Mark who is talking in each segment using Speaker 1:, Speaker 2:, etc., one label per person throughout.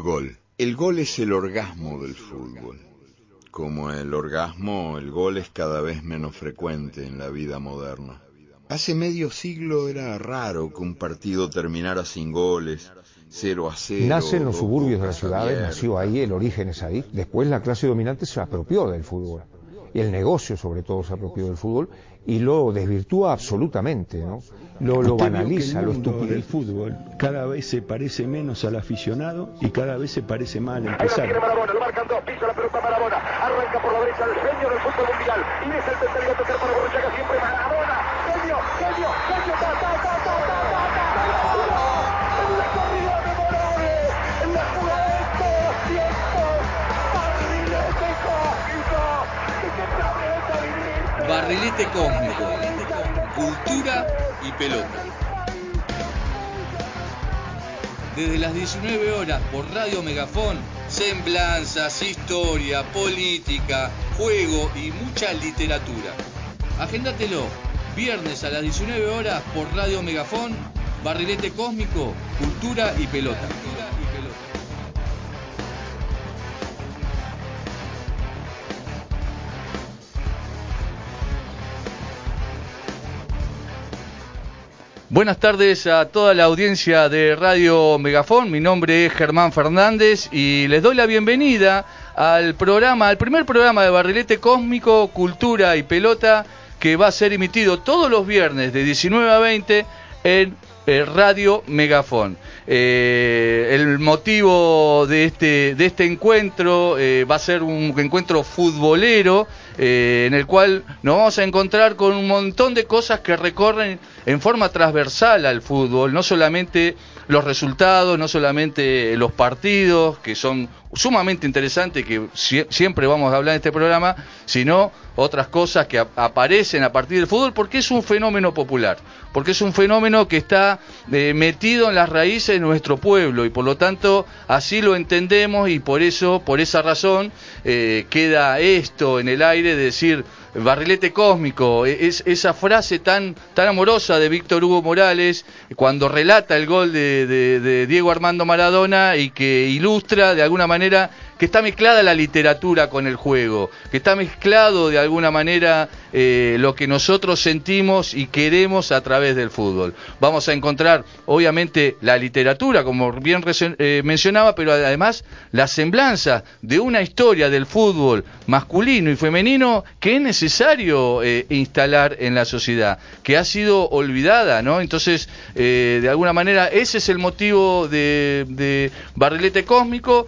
Speaker 1: Gol. El gol es el orgasmo del fútbol. Como el orgasmo, el gol es cada vez menos frecuente en la vida moderna. Hace medio siglo era raro que un partido terminara sin goles, 0 a 0.
Speaker 2: Nace en los suburbios de las ciudades, nació ahí, el origen es ahí. Después la clase dominante se apropió del fútbol. Y el negocio, sobre todo, se apropió del fútbol y lo desvirtúa absolutamente, ¿no? Lo, lo banaliza, lo estupidiza.
Speaker 3: El fútbol cada vez se parece menos al aficionado y cada vez se parece más al empresario.
Speaker 4: Tiene Marabona, lo marcan dos, pisa la pelota Marabona, arranca por la derecha el genio del fútbol mundial, y es el tercero a tocar para Borruchaga, siempre Marabona, genio, genio, genio, ta, ta, ta, Barrilete cósmico,
Speaker 5: cultura y pelota. Desde las 19 horas por Radio Megafón, semblanzas, historia, política, juego y mucha literatura. Agéndatelo, viernes a las 19 horas por Radio Megafón, Barrilete Cósmico, Cultura y Pelota. Buenas tardes a toda la audiencia de Radio Megafón. Mi nombre es Germán Fernández y les doy la bienvenida al programa, al primer programa de Barrilete Cósmico, Cultura y Pelota, que va a ser emitido todos los viernes de 19 a 20 en eh, Radio Megafón. Eh, el motivo de este, de este encuentro eh, va a ser un encuentro futbolero eh, en el cual nos vamos a encontrar con un montón de cosas que recorren en forma transversal al fútbol, no solamente los resultados, no solamente los partidos, que son sumamente interesantes, que sie- siempre vamos a hablar en este programa, sino otras cosas que ap- aparecen a partir del fútbol, porque es un fenómeno popular, porque es un fenómeno que está eh, metido en las raíces de nuestro pueblo y por lo tanto así lo entendemos y por eso, por esa razón, eh, queda esto en el aire de decir barrilete cósmico, e- es esa frase tan, tan amorosa de Víctor Hugo Morales cuando relata el gol de- de Diego Armando Maradona y que ilustra de alguna manera que está mezclada la literatura con el juego, que está mezclado de alguna manera eh, lo que nosotros sentimos y queremos a través del fútbol. Vamos a encontrar, obviamente, la literatura, como bien eh, mencionaba, pero además la semblanza de una historia del fútbol masculino y femenino que es necesario eh, instalar en la sociedad, que ha sido olvidada, ¿no? Entonces, eh, de alguna manera, ese es el motivo de, de Barrilete Cósmico.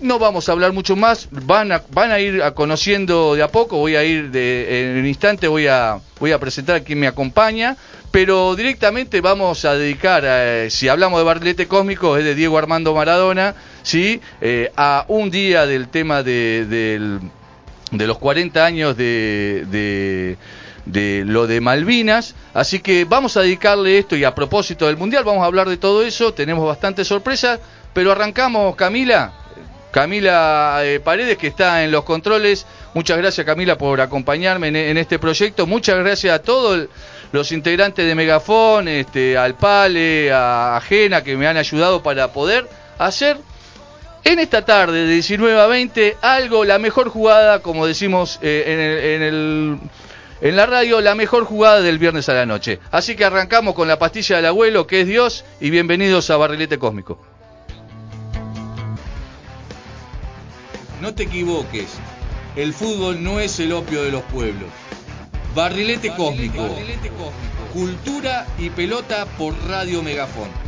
Speaker 5: No vamos a hablar mucho más, van a, ir a conociendo de a poco, voy a ir de, en un instante, voy a, voy a presentar a quien me acompaña, pero directamente vamos a dedicar, a, si hablamos de Barrilete Cósmico, es de Diego Armando Maradona, ¿sí? Eh, a un día del tema de, de los 40 años de, de, de lo de Malvinas. Así que vamos a dedicarle esto y a propósito del Mundial vamos a hablar de todo eso. Tenemos bastantes sorpresas, pero arrancamos, Camila. Camila eh, Paredes, que está en los controles. Muchas gracias, Camila, por acompañarme en, este proyecto. Muchas gracias a todos los integrantes de Megafón, este, al Pale, a, a que me han ayudado para poder hacer en esta tarde de 19 a 20 algo, la mejor jugada, como decimos eh, en, el, en, el, en la radio, la mejor jugada del viernes a la noche. Así que arrancamos con la pastilla del abuelo, que es Dios, y bienvenidos a Barrilete Cósmico. No te equivoques, el fútbol no es el opio de los pueblos. Barrilete Cósmico, cultura y pelota por Radio Megafón.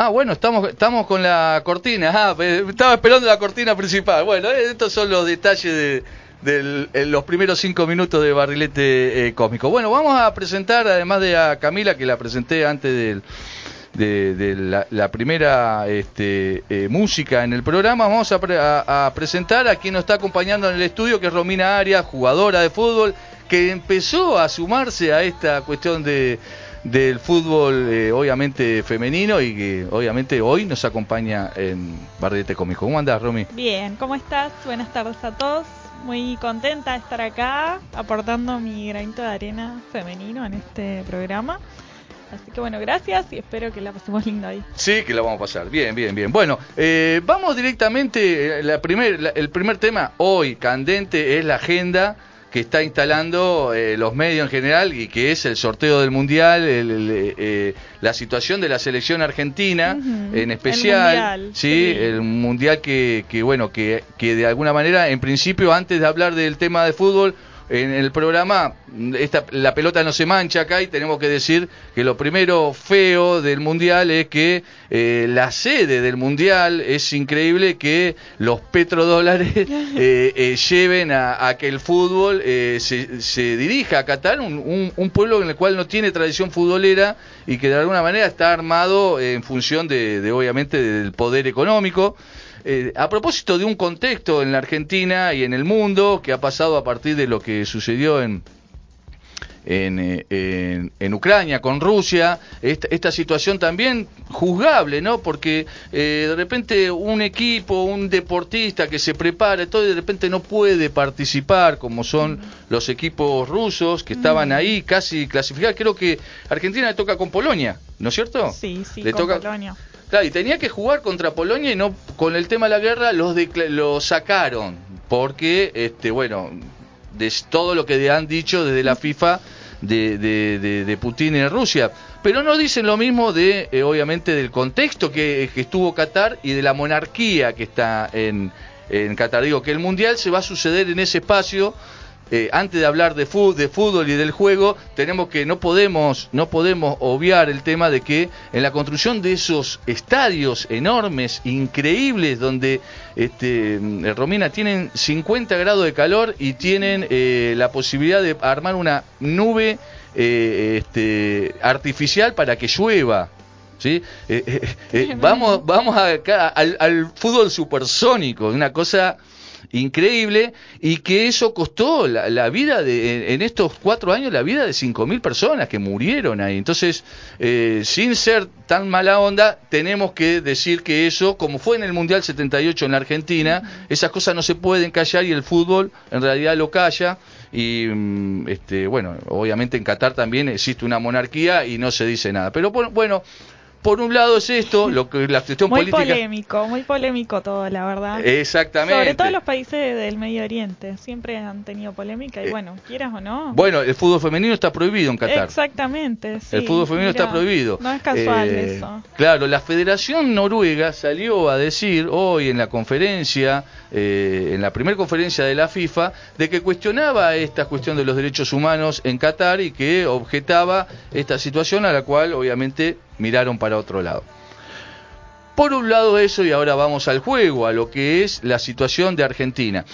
Speaker 5: Ah, bueno, estamos, estamos con la cortina. Ah, eh, estaba esperando la cortina principal. Bueno, eh, estos son los detalles de, en los primeros cinco minutos de Barrilete eh, Cósmico. Bueno, vamos a presentar, además de a Camila, que la presenté antes del, de, de la, primera este, eh, música en el programa, vamos a, pre- a presentar a quien nos está acompañando en el estudio, que es Romina Arias, jugadora de fútbol, que empezó a sumarse a esta cuestión de del fútbol eh, obviamente femenino y que obviamente hoy nos acompaña en Barrilete Cómico. ¿Cómo andás, Romy?
Speaker 6: Bien, ¿cómo estás? Buenas tardes a todos. Muy contenta de estar acá aportando mi granito de arena femenino en este programa. Así que bueno, gracias y espero que la pasemos lindo ahí.
Speaker 5: Sí, que la vamos a pasar. Bien, bien, bien. Bueno, eh, vamos directamente. La primer, el primer tema hoy candente es la agenda que está instalando eh, los medios en general y que es el sorteo del mundial, eh, la situación de la selección argentina en especial, el mundial, sí, el mundial que, que bueno que, que de alguna manera en principio antes de hablar del tema de fútbol en el programa, esta, la pelota no se mancha acá y tenemos que decir que lo primero feo del Mundial es que eh, la sede del Mundial es increíble que los petrodólares eh, eh, lleven a, que el fútbol se, se, dirija a Qatar, un, un, pueblo en el cual no tiene tradición futbolera y que de alguna manera está armado en función de, de obviamente del poder económico. Eh, a propósito de un contexto en la Argentina y en el mundo que ha pasado a partir de lo que sucedió en, en, eh, en, Ucrania, con Rusia, esta, situación también juzgable, ¿no? Porque eh, de repente un equipo, un deportista que se prepara, todo de repente no puede participar, como son los equipos rusos que estaban ahí casi clasificados. Creo que Argentina le toca con Polonia, ¿no es cierto?
Speaker 6: Sí, sí, le con toca... Polonia.
Speaker 5: Claro, y tenía que jugar contra Polonia y no con el tema de la guerra los lo sacaron porque este bueno de todo lo que han dicho desde la FIFA de, de, Putin en Rusia. Pero no dicen lo mismo de, eh, obviamente, del contexto que, que, estuvo Qatar y de la monarquía que está en, en Qatar. Digo que el Mundial se va a suceder en ese espacio eh, antes de hablar de fútbol, de fútbol y del juego, tenemos que no podemos no podemos obviar el tema de que en la construcción de esos estadios enormes, increíbles, donde este, eh, Romina tienen 50 grados de calor y tienen eh, la posibilidad de armar una nube este, artificial para que llueva. ¿Sí? vamos vamos acá al, al fútbol supersónico, una cosa increíble y que eso costó la, vida de, en, estos cuatro años, la vida de 5.000 personas que murieron ahí. Entonces, eh, sin ser tan mala onda, tenemos que decir que eso, como fue en el Mundial 78 en la Argentina, esas cosas no se pueden callar y el fútbol en realidad lo calla. Y mm, este, bueno, obviamente en Qatar también existe una monarquía y no se dice nada. Pero bueno, por un lado es esto, lo que la cuestión
Speaker 6: muy
Speaker 5: política.
Speaker 6: Muy polémico, muy polémico todo, la verdad.
Speaker 5: Exactamente.
Speaker 6: Sobre todo los países del Medio Oriente, siempre han tenido polémica y eh, bueno, quieras o no.
Speaker 5: Bueno, el fútbol femenino está prohibido en Qatar.
Speaker 6: Exactamente, sí.
Speaker 5: El fútbol femenino está prohibido.
Speaker 6: No es casual eh, eso.
Speaker 5: Claro, la Federación Noruega salió a decir hoy en la conferencia, eh, en la primera conferencia de la FIFA, de que cuestionaba esta cuestión de los derechos humanos en Qatar y que objetaba esta situación a la cual obviamente miraron para otro lado. Por un lado eso y ahora vamos al juego, a lo que es la situación de Argentina.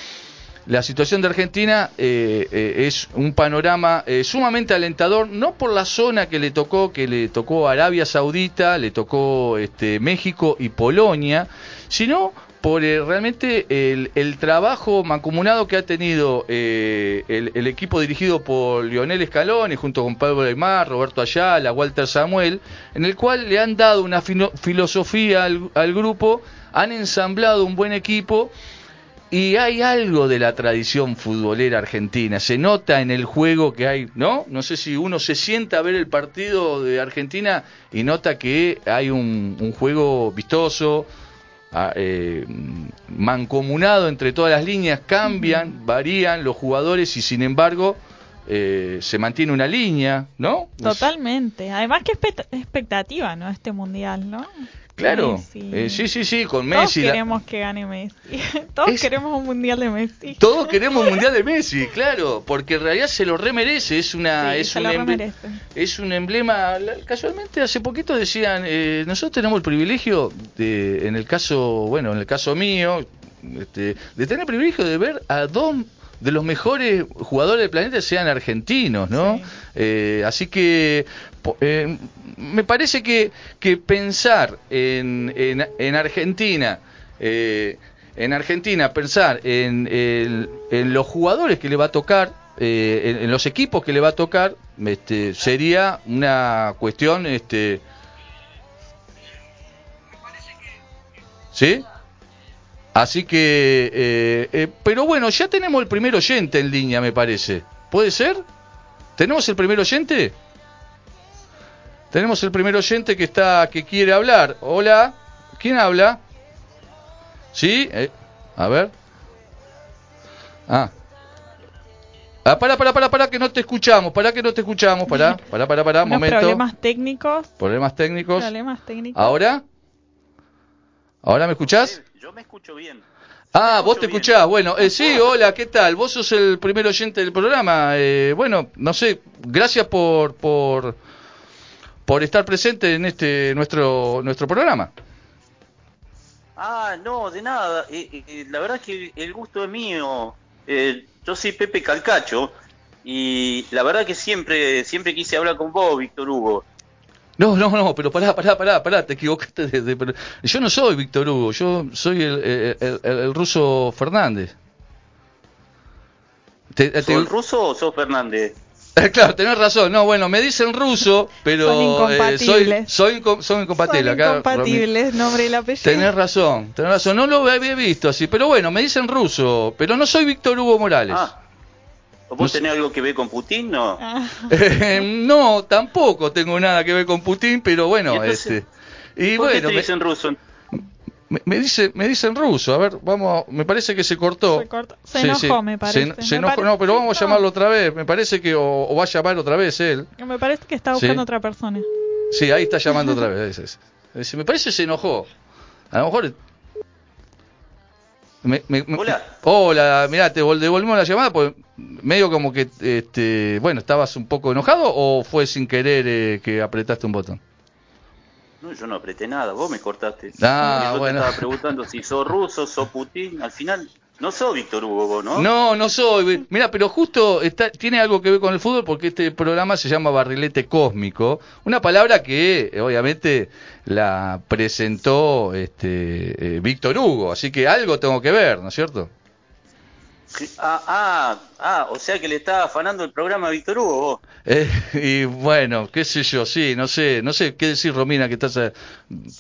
Speaker 5: La situación de Argentina eh, eh, es un panorama eh, sumamente alentador, no por la zona que le tocó, que le tocó Arabia Saudita, le tocó este, México y Polonia, sino por eh, realmente el, trabajo mancomunado que ha tenido eh, el, equipo dirigido por Lionel Scaloni junto con Pablo Aymar, Roberto Ayala, Walter Samuel, en el cual le han dado una filosofía al, grupo, han ensamblado un buen equipo y hay algo de la tradición futbolera argentina. Se nota en el juego que hay, ¿no? No sé si uno se sienta a ver el partido de Argentina y nota que hay un juego vistoso, eh, mancomunado entre todas las líneas, cambian, varían los jugadores y sin embargo eh, se mantiene una línea, ¿no?
Speaker 6: Totalmente. Además, que expectativa, ¿no? Este mundial, ¿no?
Speaker 5: Claro, eh, sí, sí, sí, con Messi.
Speaker 6: Todos queremos que gane Messi. Todos queremos un mundial de Messi.
Speaker 5: Todos queremos un mundial de Messi, claro, porque en realidad se lo remerece. Es una, es un emblema, es un emblema. Casualmente hace poquito decían, eh, nosotros tenemos el privilegio de, en el caso, bueno, en el caso mío, este, de tener el privilegio de ver a dos de los mejores jugadores del planeta sean argentinos, ¿no? Eh, así que eh, me parece que, pensar en, en, Argentina, eh, en Argentina, pensar en, en, los jugadores que le va a tocar, eh, en, en los equipos que le va a tocar, este, sería una cuestión, este, ¿sí? Así que, eh, pero bueno, ya tenemos el primer oyente en línea, me parece. ¿Puede ser? ¿Tenemos el primer oyente? Tenemos el primer oyente que está, que quiere hablar. Hola, ¿quién habla? ¿Sí? Eh, a ver. Ah. Ah, para, para, para, para, que no te escuchamos, para que no te escuchamos, para, para, para, para,
Speaker 6: Unos
Speaker 5: momento.
Speaker 6: problemas técnicos.
Speaker 5: Problemas técnicos.
Speaker 6: Problemas técnicos.
Speaker 5: ¿Ahora? ¿Ahora me escuchás?
Speaker 7: Yo me escucho bien.
Speaker 5: Ah, vos te
Speaker 7: bien.
Speaker 5: escuchás. Bueno, eh, sí, hola, ¿qué tal? Vos sos el primer oyente del programa. Eh, bueno, no sé, gracias por, por, por estar presente en este nuestro nuestro programa.
Speaker 7: Ah, no, de nada. Eh, eh, eh, la verdad es que el gusto es mío. Eh, yo soy Pepe Calcacho y la verdad que siempre siempre quise hablar con vos, Víctor Hugo.
Speaker 5: No, no, no, pero pará, pará, pará, pará, te equivocaste. De, de- pero yo no soy Víctor Hugo, yo soy el, el, el- el ruso Fernández. Te- te-
Speaker 7: ¿Sos ruso o sos Fernández?
Speaker 5: claro, tenés razón. No, bueno, me dicen ruso, pero
Speaker 6: Son
Speaker 5: eh, soy,
Speaker 6: incompatibles.
Speaker 5: soy, inco- soy incompatible.
Speaker 6: Son
Speaker 5: Acá,
Speaker 6: incompatibles, nombre y el apellido.
Speaker 5: Tenés razón, tenés razón. No lo había visto así, pero bueno, me dicen ruso, pero no soy Víctor Hugo Morales.
Speaker 7: Ah, ¿vos
Speaker 5: No sé.
Speaker 7: tenés algo que ver con Putin? No.
Speaker 6: Ah,
Speaker 5: Eh, no, tampoco tengo nada que ver con Putin, pero bueno, este. Y
Speaker 7: ¿Por qué
Speaker 5: bueno,
Speaker 7: te
Speaker 5: me,
Speaker 7: dicen ruso?
Speaker 5: Me, me dice, me dicen ruso. A ver, vamos, me parece que se cortó.
Speaker 6: Se cortó. Se
Speaker 5: Sí,
Speaker 6: enojó,
Speaker 5: sí.
Speaker 6: me parece.
Speaker 5: Se, se
Speaker 6: Me
Speaker 5: enojó,
Speaker 6: pare-
Speaker 5: no, pero vamos a llamarlo otra vez. Me parece que o, o va a llamar otra vez él.
Speaker 6: Me parece que está buscando
Speaker 5: Sí.
Speaker 6: otra persona.
Speaker 5: Sí, ahí está llamando otra vez. es- es. Es- Me parece que se enojó. A lo mejor. Me- me- me-
Speaker 7: Hola.
Speaker 5: Hola, mirá, te vol- devolvimos la llamada, pues medio como que, este, bueno, ¿estabas un poco enojado o fue sin querer eh, que apretaste un botón?
Speaker 7: No, yo no apreté nada, vos me cortaste.
Speaker 5: Ah,
Speaker 7: yo
Speaker 5: bueno.
Speaker 7: te estaba preguntando si sos ruso, sos Putin. Al final, no sos Víctor Hugo, vos, ¿no?
Speaker 5: No, no soy. Mira, pero justo está, tiene algo que ver con el fútbol porque este programa se llama Barrilete Cósmico, una palabra que obviamente la presentó este eh, Víctor Hugo, así que algo tengo que ver, ¿no es cierto?
Speaker 7: Ah, ah, ah, o sea que le estaba afanando el programa a Víctor Hugo, vos.
Speaker 5: Eh, y bueno, qué sé yo, sí, no sé, no sé qué decir Romina que estás, eh,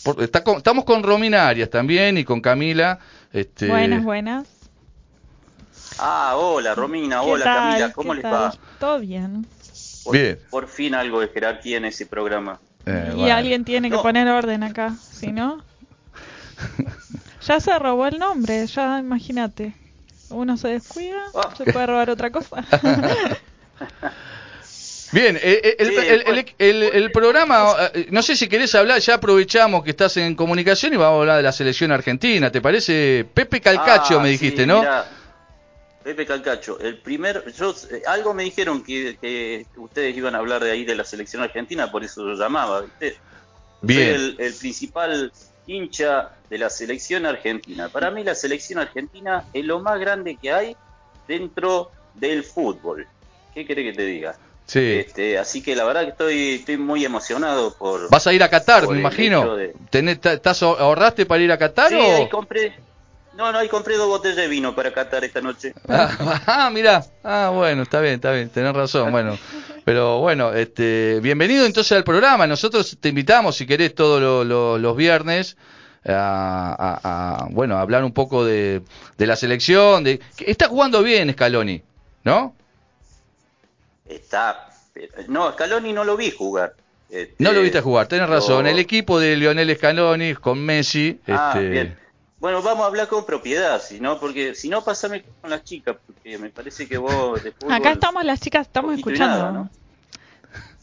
Speaker 5: por- está con- estamos con Romina Arias también y con Camila, este,
Speaker 6: Buenas, buenas.
Speaker 7: Ah, hola Romina,
Speaker 6: ¿Qué
Speaker 7: hola
Speaker 6: tal?
Speaker 7: Camila, ¿cómo
Speaker 6: ¿Qué
Speaker 7: les
Speaker 6: tal?
Speaker 7: va?
Speaker 6: Todo bien.
Speaker 7: Por,
Speaker 5: Bien.
Speaker 7: por fin algo de jerarquía en ese programa.
Speaker 5: eh,
Speaker 6: y
Speaker 5: bueno.
Speaker 6: alguien tiene que
Speaker 7: No.
Speaker 6: poner orden acá, si no. ya se robó el nombre, ya imagínate. Uno se descuida,
Speaker 7: Ah.
Speaker 6: se puede robar otra cosa.
Speaker 5: Bien, eh, eh, el, el- el-
Speaker 7: bueno.
Speaker 5: el- el programa, eh, no sé si querés hablar, ya aprovechamos que estás en comunicación y vamos a hablar de la selección argentina, ¿te parece? Pepe Calcacho
Speaker 7: Ah,
Speaker 5: me
Speaker 7: sí,
Speaker 5: dijiste, ¿no?
Speaker 7: mirá, Pepe Calcacho, el primer, yo, eh, algo me dijeron que, que ustedes iban a hablar de ahí de la selección argentina, por eso lo llamaba, ¿viste?
Speaker 5: Bien.
Speaker 7: Soy el principal hincha de la selección argentina. Para mí la selección argentina es lo más grande que hay dentro del fútbol. ¿Qué querés que te diga?
Speaker 5: Sí.
Speaker 7: Este, así que la verdad que estoy, estoy muy emocionado por...
Speaker 5: ¿Vas a ir a Qatar, me imagino?
Speaker 7: de-
Speaker 5: Tenés- estás, ¿Ahorraste para ir a Qatar
Speaker 7: Sí,
Speaker 5: o...?
Speaker 7: ahí compré... No, no, ahí compré dos botellas de vino para Qatar esta noche.
Speaker 5: Ah, ah, mirá. Ah, bueno, está bien, está bien, tenés razón. Bueno, pero bueno, este, bienvenido entonces al programa. Nosotros te invitamos, si querés, todos lo- lo- los viernes a, a- a, bueno, a hablar un poco de, de la selección. De, está jugando bien Scaloni, ¿no?
Speaker 7: Está... No, Scaloni no lo vi jugar. Este,
Speaker 5: No lo viste jugar, tenés razón. El equipo de Lionel Scaloni con Messi.
Speaker 7: Ah,
Speaker 5: este,
Speaker 7: bien. Bueno, vamos a hablar con propiedad, si no, porque si no, pasame con las chicas, porque me parece que vos de fútbol-
Speaker 6: Acá estamos las chicas, estamos escuchando.
Speaker 7: nada, ¿no?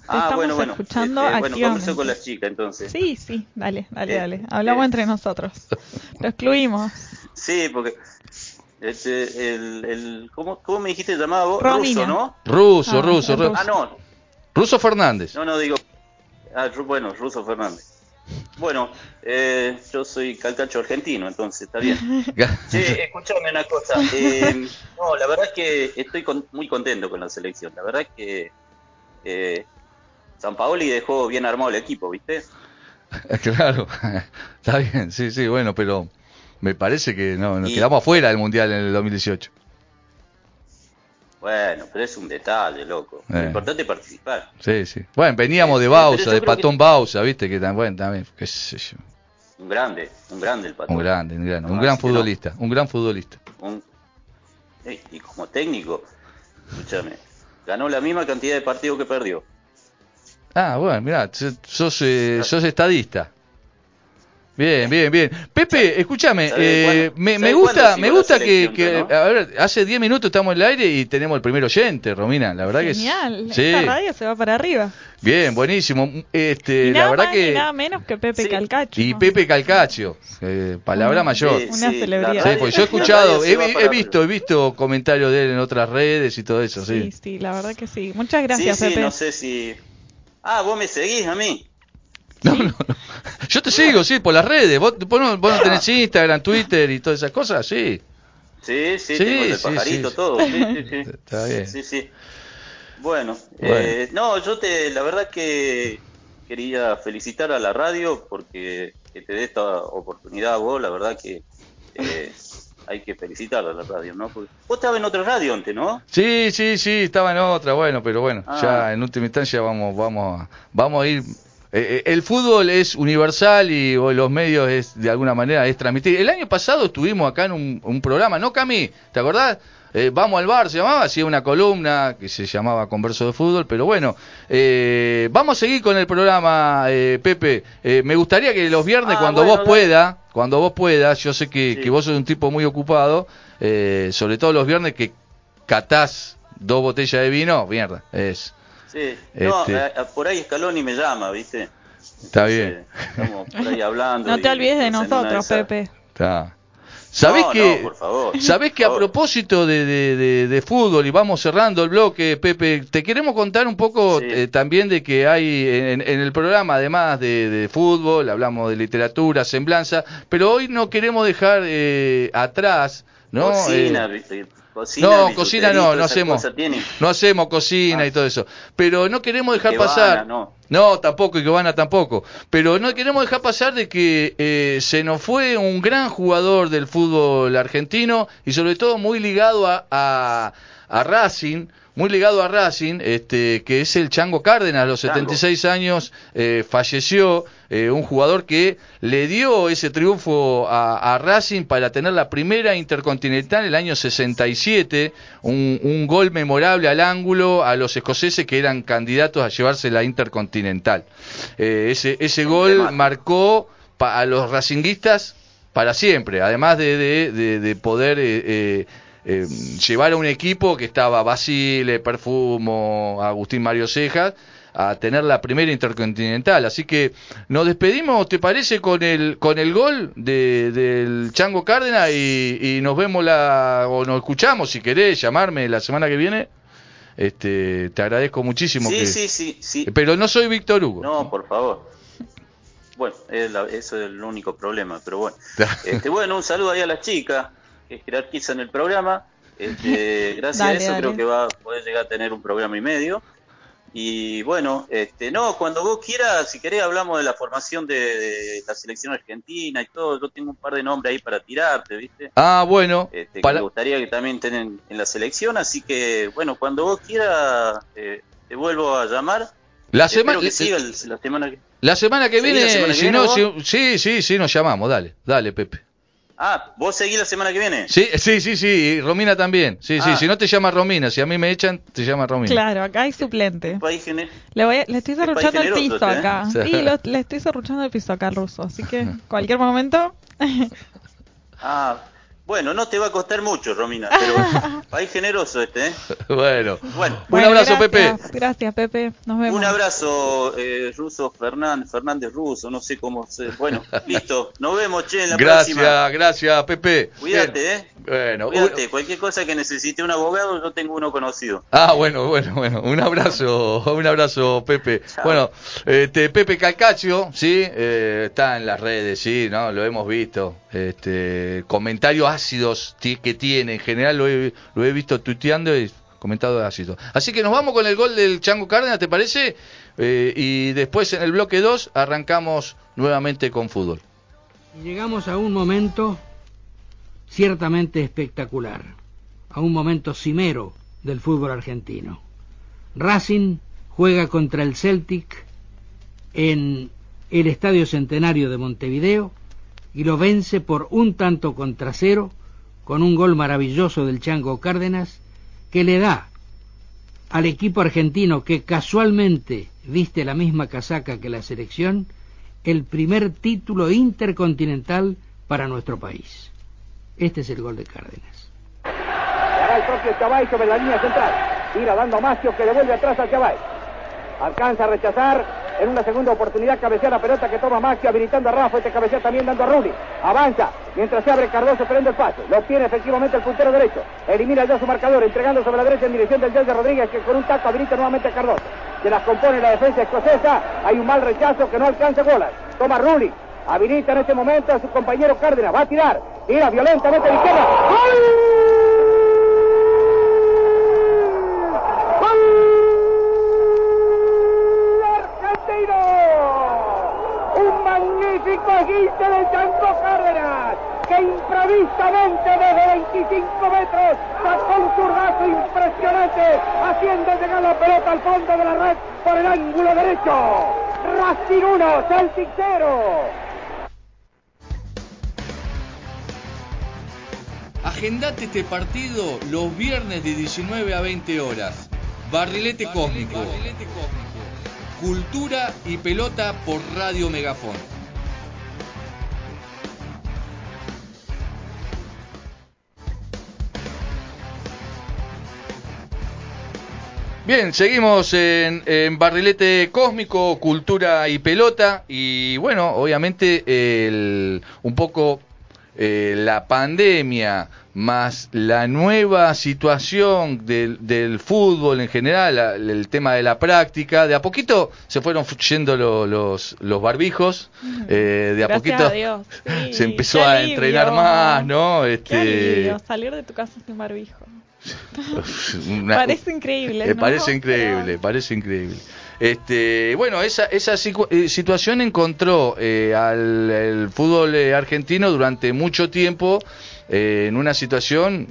Speaker 7: Ah,
Speaker 6: Estamos
Speaker 7: bueno, bueno.
Speaker 6: escuchando
Speaker 7: Este, bueno, converso con las chicas entonces.
Speaker 6: Sí, sí, dale, dale,
Speaker 7: Eh,
Speaker 6: dale. Hablamos
Speaker 7: eh.
Speaker 6: entre nosotros. Lo excluimos.
Speaker 7: Sí, porque este, el, el ¿cómo, ¿cómo me dijiste llamado vos?
Speaker 6: Romina.
Speaker 7: Ruso, ¿no?
Speaker 5: Ruso,
Speaker 6: Ah,
Speaker 5: ruso,
Speaker 6: ruso.
Speaker 7: Ah, no,
Speaker 5: Ruso Fernández.
Speaker 7: no, no digo. Ah, bueno, Ruso Fernández. Bueno, eh, yo soy calcacho argentino, entonces está bien. Sí, escúchame una cosa. eh, no, la verdad es que estoy con- muy contento con la selección. La verdad es que eh, San Paoli dejó bien armado el equipo, ¿viste?
Speaker 5: Claro, está bien, sí, sí, bueno, pero me parece que no, nos
Speaker 7: Y-
Speaker 5: quedamos afuera del Mundial en el 2018.
Speaker 7: Bueno, pero es un detalle, loco. Lo
Speaker 5: Eh.
Speaker 7: importante es participar.
Speaker 5: Sí, sí. Bueno, veníamos de
Speaker 7: pero
Speaker 5: Bausa, de Patón Bausa, viste, que también, también, qué sé yo.
Speaker 7: Un grande, un grande el patrón.
Speaker 5: Un grande, un grande, un
Speaker 7: No,
Speaker 5: gran
Speaker 7: que no.
Speaker 5: futbolista, un gran futbolista.
Speaker 7: Un- Ey, y como técnico, escúchame, ganó la misma cantidad de partidos que perdió.
Speaker 5: Ah, bueno, mirá, sos, eh, sos estadista. Bien, bien, bien. Pepe, escúchame,
Speaker 7: ¿Sabe
Speaker 5: eh, me, me gusta, me
Speaker 7: la
Speaker 5: gusta que, que-
Speaker 7: no?
Speaker 5: a ver, hace 10 minutos estamos en el aire y tenemos el primer oyente, Romina, la verdad
Speaker 6: Genial.
Speaker 5: que sí.
Speaker 6: Esta radio se va para arriba.
Speaker 5: Bien, buenísimo. Este,
Speaker 6: y
Speaker 5: la
Speaker 6: nada
Speaker 5: verdad
Speaker 6: más
Speaker 5: que
Speaker 6: ni nada menos que Pepe
Speaker 7: Sí.
Speaker 6: Calcacho.
Speaker 5: y Pepe Calcacho, eh, palabra
Speaker 6: Sí,
Speaker 5: mayor.
Speaker 7: Sí,
Speaker 6: Una
Speaker 7: sí,
Speaker 6: celebridad.
Speaker 7: la
Speaker 5: Sí,
Speaker 7: radio-
Speaker 5: pues yo he
Speaker 7: la
Speaker 5: escuchado,
Speaker 7: radio
Speaker 5: he, he visto, he visto comentarios de él en otras redes y todo eso,
Speaker 6: Sí,
Speaker 5: sí.
Speaker 6: sí, la verdad que sí. Muchas gracias,
Speaker 7: sí, sí,
Speaker 6: Pepe.
Speaker 7: no sé si... Ah, vos me seguís a mí.
Speaker 5: No, no, no. Yo te sigo, sí, por las redes. ¿Vos, vos no, vos no tenés Instagram, Twitter y todas esas cosas? Sí.
Speaker 7: Sí, sí,
Speaker 5: Sí,
Speaker 7: tengo el
Speaker 5: sí,
Speaker 7: pajarito,
Speaker 5: sí.
Speaker 7: todo. Sí, sí, sí.
Speaker 5: Está bien.
Speaker 7: Sí, sí. Bueno,
Speaker 5: Bueno.
Speaker 7: eh, no, yo te, la verdad que quería felicitar a la radio porque que te dé esta oportunidad a vos, la verdad que eh, hay que felicitar a la radio, ¿no? Porque vos estabas en otra radio antes, ¿no?
Speaker 5: Sí, sí, sí, estaba en otra, bueno, pero bueno,
Speaker 7: Ah.
Speaker 5: ya en última instancia vamos, vamos, a- vamos a ir. Eh, eh, el fútbol es universal y o, los medios es de alguna manera es transmitir. El año pasado estuvimos acá en un, un programa, ¿no, Cami? ¿Te acordás? Eh, vamos al bar, se llamaba, hacía una columna que se llamaba Converso de Fútbol, pero bueno, eh, vamos a seguir con el programa, eh, Pepe. Eh, me gustaría que los viernes,
Speaker 7: Ah,
Speaker 5: cuando
Speaker 7: bueno,
Speaker 5: vos puedas, cuando vos puedas, yo sé que,
Speaker 7: Sí.
Speaker 5: que vos sos un tipo muy ocupado, eh, sobre todo los viernes que catás dos botellas de vino, mierda, es.
Speaker 7: Sí. No,
Speaker 5: Este.
Speaker 7: eh, por ahí Scaloni me llama, ¿viste?
Speaker 5: Está bien.
Speaker 7: Estamos por ahí hablando.
Speaker 6: No te olvides de nosotros, Pepe.
Speaker 5: Está. ¿Sabés
Speaker 7: No,
Speaker 5: que,
Speaker 7: no, por favor,
Speaker 5: ¿sabés
Speaker 7: por
Speaker 5: que a propósito de, de- de- de fútbol, y vamos cerrando el bloque, Pepe, te queremos contar un poco
Speaker 7: Sí.
Speaker 5: eh, también de que hay en, en el programa, además de, de fútbol, hablamos de literatura, semblanza, pero hoy no queremos dejar eh, atrás, ¿no?
Speaker 7: Cocina,
Speaker 5: Eh,
Speaker 7: viste, cocina,
Speaker 5: no, cocina no, no hacemos. No hacemos cocina
Speaker 7: Ah.
Speaker 5: y todo eso. Pero no queremos dejar
Speaker 7: Ikebana,
Speaker 5: pasar.
Speaker 7: no.
Speaker 5: No, tampoco, y Giovanna tampoco. Pero no queremos dejar pasar de que eh, se nos fue un gran jugador del fútbol argentino y sobre todo muy ligado a, a, a Racing. Muy ligado a Racing, este, que es el Chango Cárdenas, a los
Speaker 7: Chango.
Speaker 5: 76 años eh, falleció, eh, un jugador que le dio ese triunfo a, a Racing para tener la primera intercontinental en el año 67, un, un gol memorable al ángulo a los escoceses que eran candidatos a llevarse la intercontinental. Eh, ese, ese gol marcó pa- a los racinguistas para siempre, además de, de- de- de poder eh, eh, eh, llevar a un equipo que estaba Basile, Perfumo, Agustín Mario Cejas, a tener la primera intercontinental. Así que nos despedimos, ¿te parece, con el con el gol de, del Chango Cárdenas y, y nos vemos la o nos escuchamos si querés llamarme la semana que viene? Este, te agradezco muchísimo
Speaker 7: Sí,
Speaker 5: que
Speaker 7: sí, sí, sí.
Speaker 5: pero no soy Víctor Hugo.
Speaker 7: No, por favor. Bueno, es la- eso es el único problema, pero bueno. Este, bueno, un saludo ahí a las chicas que jerarquizan el programa. Este, gracias
Speaker 6: Dale,
Speaker 7: a eso
Speaker 6: dale.
Speaker 7: creo que va a poder llegar a tener un programa y medio. Y bueno, este, no, cuando vos quieras, si querés, hablamos de la formación de, de la selección argentina y todo. Yo tengo un par de nombres ahí para tirarte, ¿viste?
Speaker 5: Ah, bueno,
Speaker 7: Este, que me gustaría que también estén en, la selección. Así que, bueno, cuando vos quieras, eh, te vuelvo a llamar.
Speaker 5: la semana
Speaker 7: que siga el- la semana que...
Speaker 5: la semana que
Speaker 7: ¿Seguí la
Speaker 5: viene,
Speaker 7: semana que
Speaker 5: si
Speaker 7: viene
Speaker 5: no, si- sí, sí, sí, nos llamamos, dale, dale, Pepe.
Speaker 7: Ah, ¿vos seguís la semana que viene?
Speaker 5: Sí, sí, sí, sí, y Romina también. Sí, sí,
Speaker 7: Ah.
Speaker 5: si no te llama Romina, si a mí me echan, te llama Romina.
Speaker 6: Claro, acá hay suplente. Le, voy a- le estoy cerruchando el piso
Speaker 7: ¿eh?
Speaker 6: acá.
Speaker 5: Sí.
Speaker 6: Sí, lo- le estoy cerruchando el piso acá al ruso. Así que cualquier momento.
Speaker 7: Ah, bueno, no te va a costar mucho, Romina, pero país generoso este, ¿eh?
Speaker 5: Bueno,
Speaker 7: Bueno,
Speaker 5: un
Speaker 6: Bueno,
Speaker 5: abrazo,
Speaker 6: gracias,
Speaker 5: Pepe.
Speaker 6: Gracias, Pepe. Nos vemos.
Speaker 7: un abrazo, eh, Ruso Fernández, Fernández Ruso, no sé cómo se... Bueno, listo, nos vemos, che, en la
Speaker 5: Gracias,
Speaker 7: próxima.
Speaker 5: gracias, Pepe.
Speaker 7: Cuídate,
Speaker 5: Bien.
Speaker 7: ¿eh?
Speaker 5: Bueno,
Speaker 7: Cuídate, cualquier cosa que necesite un abogado, yo tengo uno conocido.
Speaker 5: Ah, bueno, bueno, bueno. Un abrazo, un abrazo, Pepe.
Speaker 7: Chao.
Speaker 5: Bueno, este, Pepe Calcacio, sí, eh, está en las redes, sí, no, lo hemos visto. Este, comentarios ácidos que tiene, en general lo he, lo he visto tuiteando y comentado ácido. Así que nos vamos con el gol del Chango Cárdenas, ¿te parece? Eh, y después en el bloque 2 arrancamos nuevamente con fútbol.
Speaker 8: Llegamos a un momento ciertamente espectacular, a un momento cimero del fútbol argentino. Racing juega contra el Celtic en el Estadio Centenario de Montevideo y lo vence por un tanto contra cero con un gol maravilloso del Chango Cárdenas que le da al equipo argentino que casualmente viste la misma casaca que la selección el primer título intercontinental para nuestro país. Este es el gol de Cárdenas.
Speaker 9: el propio Chavay sobre la línea central. Tira dando Macio que devuelve atrás a Chavay. Alcanza a rechazar en una segunda oportunidad cabecea la pelota que toma Maxi habilitando a Rafa, este cabecea también dando a Rulli. Avanza, mientras se abre Cardoso esperando el pase. Lo obtiene efectivamente el puntero derecho. Elimina ya su marcador, entregando sobre la derecha en dirección del de Rodríguez, que con un taco habilita nuevamente a Cardoso. Se las compone la defensa escocesa. Hay un mal rechazo que no alcanza bolas. Toma Rulli. Habilita en este momento a su compañero Cárdenas. Va a tirar. Tira violentamente a la izquierda. Del Chanco Cárdenas, que improvisamente desde 25 metros sacó un zurdazo impresionante, haciendo llegar la pelota al fondo de la red por el ángulo derecho. Racing 1, Celtic 0.
Speaker 5: Agendate este partido los viernes de 19 a 20 horas. Barrilete Cósmico. Cultura y pelota por Radio Megafón. Bien, seguimos en, Barrilete Cósmico, Cultura y Pelota. Y bueno, obviamente un poco eh, la pandemia más la nueva situación del, fútbol en general, el tema de la práctica, de a poquito se fueron yendo los, los barbijos, eh, de a poquito se empezó a entrenar más, ¿no?
Speaker 6: Este... salir de tu casa sin barbijo. parece increíble.
Speaker 5: Eh, parece increíble, parece increíble. Este, bueno, esa, esa eh, situación encontró eh, al fútbol argentino durante mucho tiempo en una situación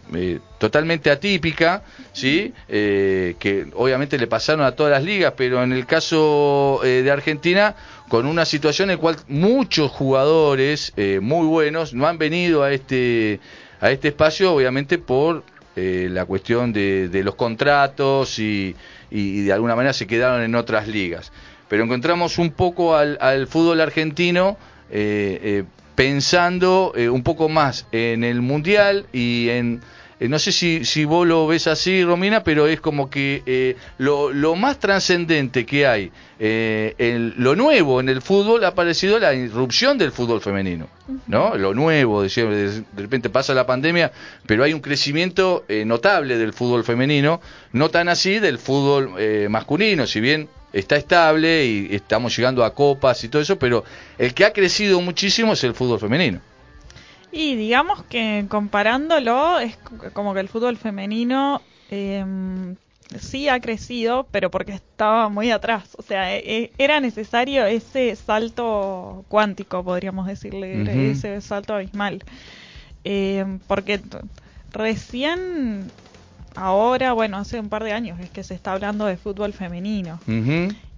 Speaker 5: totalmente atípica, ¿sí? que obviamente le pasaron a todas las ligas, pero en el caso de Argentina, con una situación en la cual muchos jugadores muy buenos no han venido a este, a este espacio, obviamente por eh, la cuestión de, los contratos y, de alguna manera se quedaron en otras ligas. Pero encontramos un poco al, fútbol argentino eh, eh, pensando un poco más en el mundial y en eh, no sé si, si vos lo ves así, Romina, pero es como que eh, lo, lo, más trascendente que hay, eh, lo nuevo en el fútbol ha parecido la irrupción del fútbol femenino, ¿no? Lo nuevo, de, de repente pasa la pandemia, pero hay un crecimiento notable del fútbol femenino, no tan así del fútbol masculino, si bien está estable y estamos llegando a copas y todo eso, pero el que ha crecido muchísimo es el fútbol femenino.
Speaker 6: Y digamos que comparándolo, es como que el fútbol femenino eh, sí ha crecido, pero porque estaba muy atrás. O sea, e, e, era necesario ese salto cuántico, podríamos decirle, ese salto abismal. Eh, porque recién ahora, bueno, hace un par de años es que se está hablando de fútbol femenino.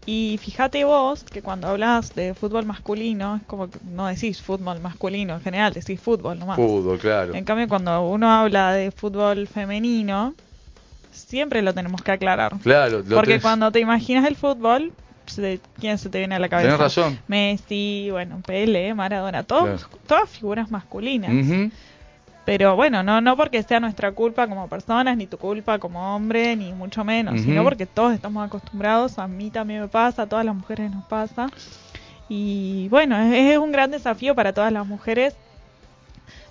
Speaker 6: Y fíjate vos que cuando hablas de fútbol masculino, es como que no decís fútbol masculino en general, decís fútbol nomás.
Speaker 5: Fútbol, claro.
Speaker 6: En cambio, cuando uno habla de fútbol femenino, siempre lo tenemos que aclarar.
Speaker 5: Claro,
Speaker 6: Porque cuando te imaginas el fútbol, ¿quién se te viene a la cabeza?
Speaker 5: Tienes razón.
Speaker 6: Messi, bueno, Pele, Maradona, todos, todas figuras masculinas. Pero bueno, no, no porque sea nuestra culpa como personas, ni tu culpa como hombre, ni mucho menos, sino porque todos estamos acostumbrados, a mí también me pasa, a todas las mujeres nos pasa. Y bueno, es, un gran desafío para todas las mujeres.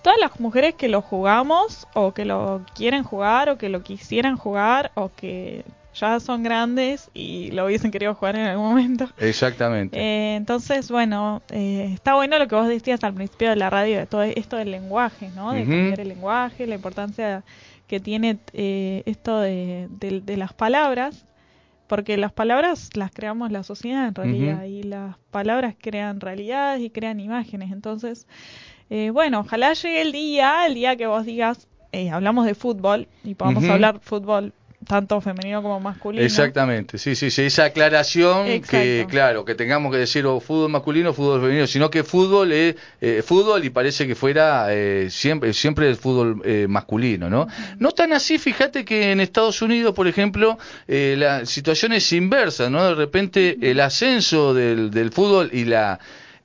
Speaker 6: Todas las mujeres que lo jugamos o que lo quieren jugar o que lo quisieran jugar o que ya son grandes y lo hubiesen querido jugar en algún momento.
Speaker 5: Exactamente.
Speaker 6: Eh, entonces, bueno, eh, está bueno lo que vos decías al principio de la radio, de todo esto del lenguaje, ¿no? De cambiar el lenguaje, la importancia que tiene eh, esto de, de, las palabras, porque las palabras las creamos la sociedad en realidad y las palabras crean realidades y crean imágenes. Entonces, bueno, ojalá llegue el día, el día que vos digas, hablamos de fútbol y podamos hablar fútbol tanto femenino como masculino.
Speaker 5: Exactamente, sí, sí, sí, esa aclaración que, claro, que tengamos que decir o fútbol masculino fútbol femenino, sino que fútbol es eh, fútbol y parece que fuera eh, siempre, siempre el fútbol eh, masculino, ¿no? No tan así, fíjate que en Estados Unidos, por ejemplo, la situación es inversa, ¿no? De repente el ascenso del, del fútbol y la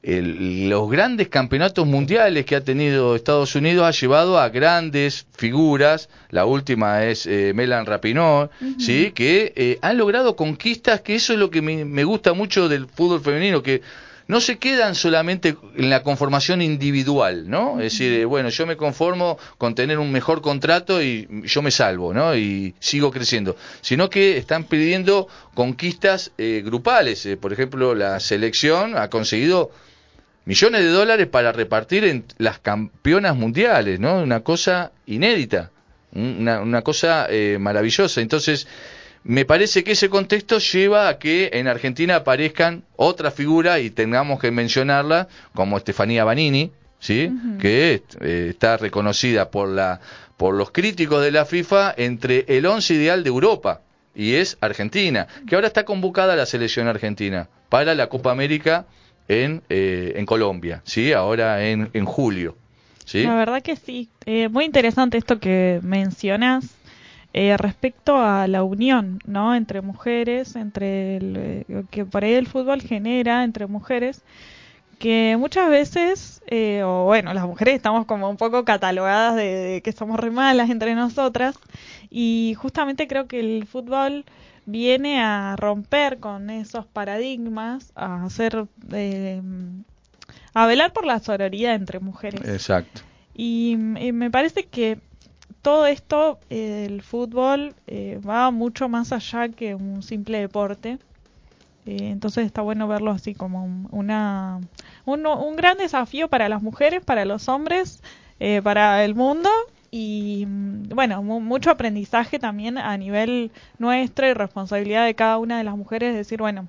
Speaker 5: los grandes campeonatos mundiales que ha tenido Estados Unidos ha llevado a grandes figuras, la última es eh, Melan Rapinoe, ¿sí? que eh, han logrado conquistas, que eso es lo que me, gusta mucho del fútbol femenino, que no se quedan solamente en la conformación individual, ¿no? Es decir, eh, bueno, yo me conformo con tener un mejor contrato y yo me salvo, ¿no? Y sigo creciendo, sino que están pidiendo conquistas grupales. por ejemplo, la selección ha conseguido millones de dólares para repartir en las campeonas mundiales, ¿no? Una cosa inédita, una, cosa eh, maravillosa. Entonces, me parece que ese contexto lleva a que en Argentina aparezcan otras figuras y tengamos que mencionarla, como Estefanía Banini, ¿sí? Que eh, está reconocida por, la, por los críticos de la FIFA entre el once ideal de Europa y es Argentina, que ahora está convocada la selección argentina para la Copa América en, eh, en Colombia, ¿sí? Ahora en, en julio. ¿sí?
Speaker 6: La verdad que sí. Eh, muy interesante esto que mencionas eh, respecto a la unión, ¿no? Entre mujeres, entre el, que por ahí el fútbol genera entre mujeres, que muchas veces, o bueno, las mujeres estamos como un poco catalogadas de, de que somos re malas entre nosotras, y justamente creo que el fútbol viene a romper con esos paradigmas, a hacer, eh, a velar por la sororidad entre mujeres.
Speaker 5: Exacto.
Speaker 6: Y, me parece que todo esto, el fútbol, eh, va mucho más allá que un simple deporte. Eh, entonces está bueno verlo así como un, una, un, gran desafío para las mujeres, para los hombres, para el mundo y mm, bueno, mucho aprendizaje también a nivel nuestro y responsabilidad de cada una de las mujeres, decir, bueno,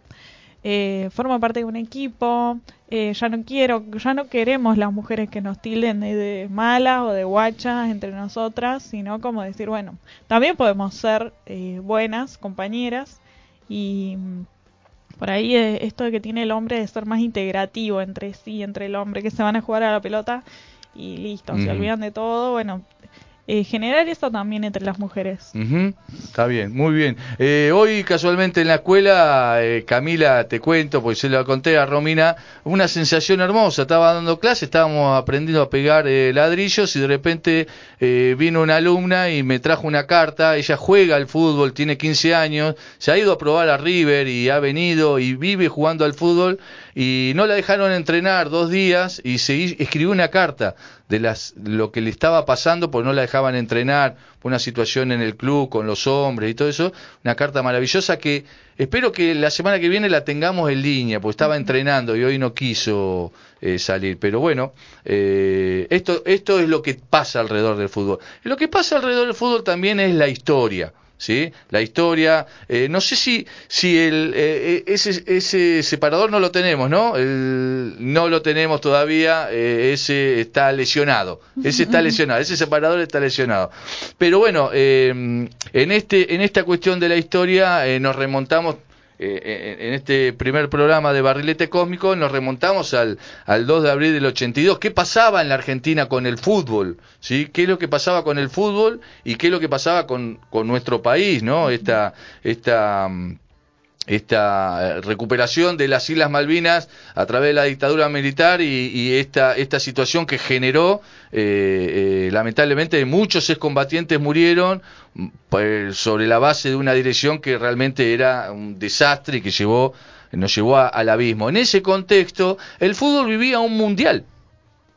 Speaker 6: eh, formo parte de un equipo, eh, ya no quiero, ya no queremos las mujeres que nos tilden de, malas o de guachas entre nosotras, sino como decir, bueno, también podemos ser eh, buenas compañeras y mm, por ahí esto de que tiene el hombre de ser más integrativo entre sí, entre el hombre, que se van a jugar a la pelota y listo, se olvidan de todo, bueno, eh, generar eso también entre las mujeres.
Speaker 5: Está bien, muy bien. Eh, hoy casualmente en la escuela, eh, Camila, te cuento, porque se lo conté a Romina, una sensación hermosa. Estaba dando clase, estábamos aprendiendo a pegar ladrillos y de repente vino una alumna y me trajo una carta. Ella juega al fútbol, tiene 15 años, se ha ido a probar a River y ha venido y vive jugando al fútbol y no la dejaron entrenar dos días y se escribió una carta de las lo que le estaba pasando porque no la dejaban entrenar por una situación en el club con los hombres y todo eso. Una carta maravillosa que espero que la semana que viene la tengamos en línea porque estaba entrenando y hoy no quiso eh, salir. Pero bueno eh, esto esto es lo que pasa alrededor del fútbol. Lo que pasa alrededor del fútbol también es la historia ¿sí? La historia, eh, no sé si, si el, eh, eh, ese, ese separador no lo tenemos, ¿no? no lo tenemos todavía, ese está lesionado, ese está lesionado, ese separador está lesionado. Pero bueno, en, este, en esta cuestión de la historia nos remontamos eh, en este primer programa de Barrilete Cósmico nos remontamos al, al 2 de abril del 82. ¿Qué pasaba en la Argentina con el fútbol? ¿Sí? ¿Qué es lo que pasaba con el fútbol y qué es lo que pasaba con, con nuestro país? ¿no? Esta, esta mm, esta recuperación de las Islas Malvinas a través de la dictadura militar y, esta, esta situación que generó, eh, eh, lamentablemente, muchos excombatientes murieron pues, sobre la base de una dirección que realmente era un desastre y que llevó, nos llevó al abismo. En ese contexto, el fútbol vivía un mundial.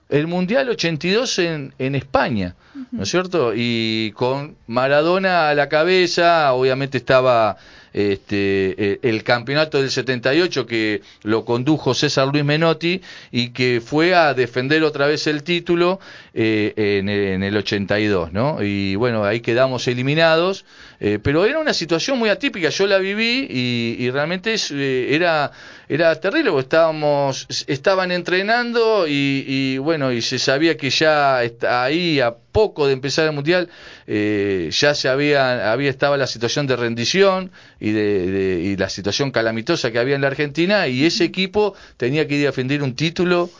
Speaker 5: El Mundial 82 en, en España, ¿no es cierto? Y con Maradona a la cabeza, obviamente estaba este, eh, el campeonato del 78 que lo condujo César Luis Menotti y que fue a defender otra vez el título eh, en, en, el 82, ¿no? Y bueno, ahí quedamos eliminados, eh, pero era una situación muy atípica, yo la viví y, y realmente era era terrible porque estábamos, estaban entrenando y, bueno, y se sabía que ya ahí a poco de empezar el mundial eh, ya se había, había estaba la situación de rendición y de, y la situación calamitosa que había en la Argentina y ese equipo tenía que ir a defender un título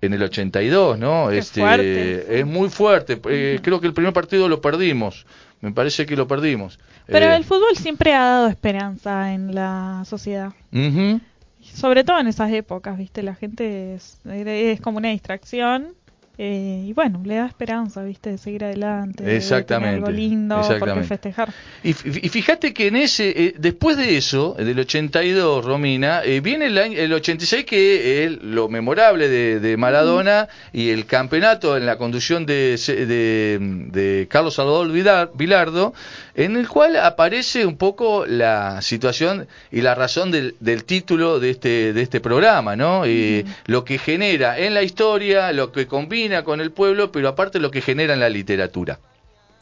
Speaker 5: en el 82, ¿no? este, Es muy fuerte. Eh, creo que el primer partido lo perdimos. Me parece que lo perdimos.
Speaker 6: Pero eh, el fútbol siempre ha dado esperanza en la sociedad. Sobre todo en esas épocas, ¿viste? La gente es, es como una distracción eh, y bueno, le da esperanza, ¿viste? De seguir adelante.
Speaker 5: Exactamente.
Speaker 6: algo lindo
Speaker 5: exactamente.
Speaker 6: festejar.
Speaker 5: Y, fíjate que en ese, eh, después de eso, del 82, Romina, eh, viene el, año, el 86 que es lo memorable de, Maradona y el campeonato en la conducción de, de, Carlos Salvador Vilardo, en el cual aparece un poco la situación y la razón del, título de este, de este programa, ¿no? Y Lo que genera en la historia, lo que combina con el pueblo, pero aparte lo que genera en la literatura.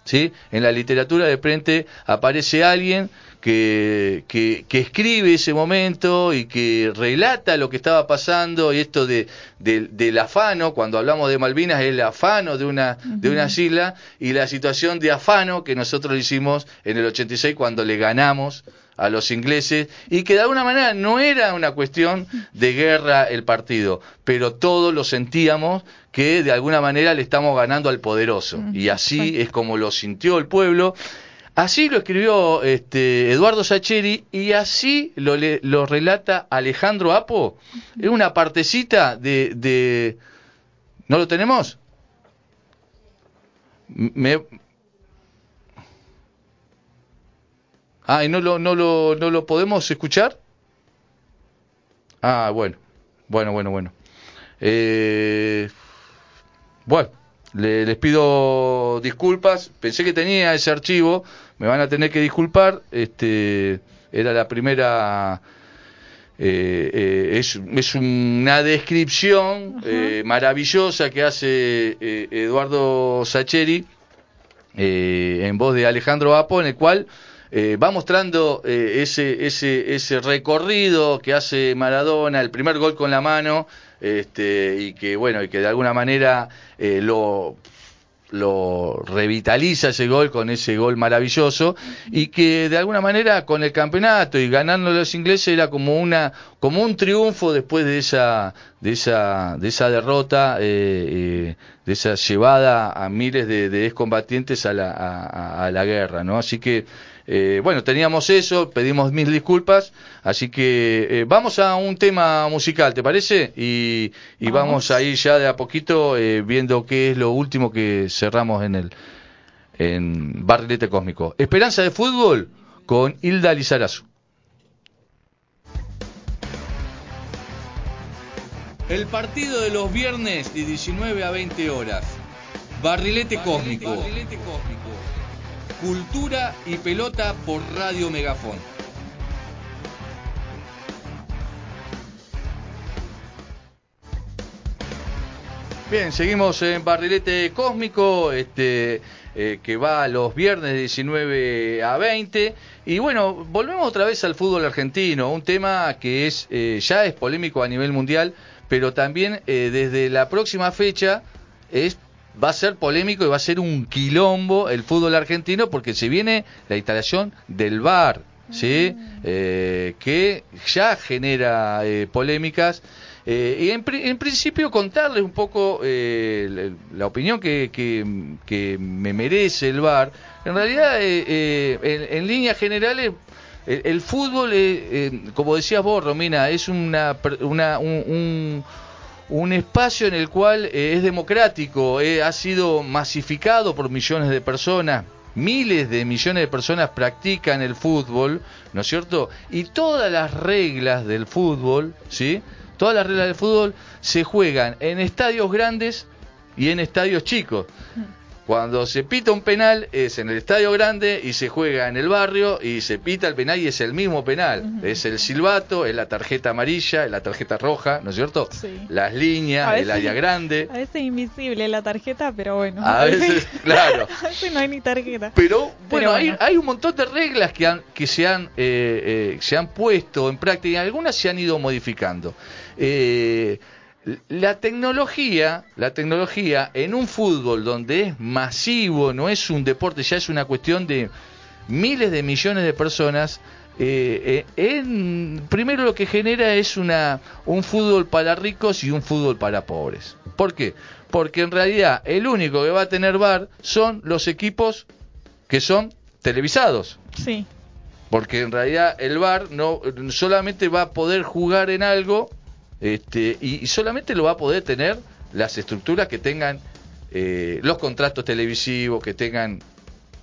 Speaker 5: ¿Sí? En la literatura de frente aparece alguien que, que, escribe ese momento y que relata lo que estaba pasando y esto de, del afano, cuando hablamos de Malvinas, es el afano de una, de una isla y la situación de afano que nosotros hicimos en el 86 cuando le ganamos a los ingleses y que de alguna manera no era una cuestión de guerra el partido, pero todos lo sentíamos que de alguna manera le estamos ganando al poderoso y así es como lo sintió el pueblo. Así lo escribió este, Eduardo Sacheri y así lo, lo relata Alejandro Apo. Es una partecita de, de... ¿No lo tenemos? Me, Ah, ¿y no lo, no lo, no lo podemos escuchar? Ah, bueno, bueno, bueno, bueno. Eh, bueno, les pido disculpas. Pensé que tenía ese archivo. Me van a tener que disculpar. Este, era la primera. Eh, eh, es, es, una descripción maravillosa que hace Eduardo Sacheri en voz de Alejandro Apo, en el cual eh, va mostrando eh, ese, ese, ese recorrido que hace Maradona, el primer gol con la mano, este, y que bueno, y que de alguna manera eh, lo revitaliza ese gol con ese gol maravilloso y que de alguna manera con el campeonato y ganando los ingleses era como una como un triunfo después de esa de esa de esa derrota de esa llevada a miles de, de excombatientes a la, a la guerra no así que eh, bueno, teníamos eso, pedimos mil disculpas, así que eh, vamos a un tema musical, ¿te parece? Y, vamos. a ir ya de a poquito eh, viendo qué es lo último que cerramos en el en Barrilete Cósmico. Esperanza de fútbol con Hilda Lizarazu. El partido de los viernes de 19 a 20 horas. Barrilete, Cósmico. Barrilete Cósmico. Cultura y Pelota por Radio Megafón. Bien, seguimos en Barrilete Cósmico, este, eh, que va los viernes de 19 a 20. Y bueno, volvemos otra vez al fútbol argentino, un tema que es eh, ya es polémico a nivel mundial, pero también eh, desde la próxima fecha es va a ser polémico y va a ser un quilombo el fútbol argentino porque se viene la instalación del VAR, ¿sí? Mm. Eh, que ya genera eh, polémicas. Eh, y en, principio contarles un poco la, opinión que, que, me merece el VAR. En realidad, en, líneas generales, el, fútbol, como decías vos, Romina, es una, una un un espacio en el cual eh, es democrático, eh, ha sido masificado por millones de personas, miles de millones de personas practican el fútbol, ¿no es cierto? Y todas las reglas del fútbol, ¿sí? Todas las reglas del fútbol se juegan en estadios grandes y en estadios chicos. Cuando se pita un penal es en el estadio grande y se juega en el barrio y se pita el penal y es el mismo penal. Es el silbato, es la tarjeta amarilla, es la tarjeta roja, ¿no es cierto?
Speaker 6: Sí.
Speaker 5: Las líneas, el área grande.
Speaker 6: A veces invisible la tarjeta, pero bueno.
Speaker 5: A veces, claro.
Speaker 6: a veces no hay ni tarjeta.
Speaker 5: Pero bueno,
Speaker 6: Pero
Speaker 5: hay,
Speaker 6: bueno.
Speaker 5: hay un montón de reglas que, han, que se, han, eh, eh, se han puesto en práctica y algunas se han ido modificando. Eh, la tecnología, la tecnología en un fútbol donde es masivo, no es un deporte, ya es una cuestión de miles de millones de personas. eh, eh, en- primero lo que genera es una un fútbol para ricos y un fútbol para pobres. ¿Por qué? Porque en realidad el único que va a tener bar son los equipos que son televisados.
Speaker 6: Sí.
Speaker 5: Porque en realidad el VAR no solamente va a poder jugar en algo este, y, y solamente lo va a poder tener las estructuras que tengan eh, los contratos televisivos, que tengan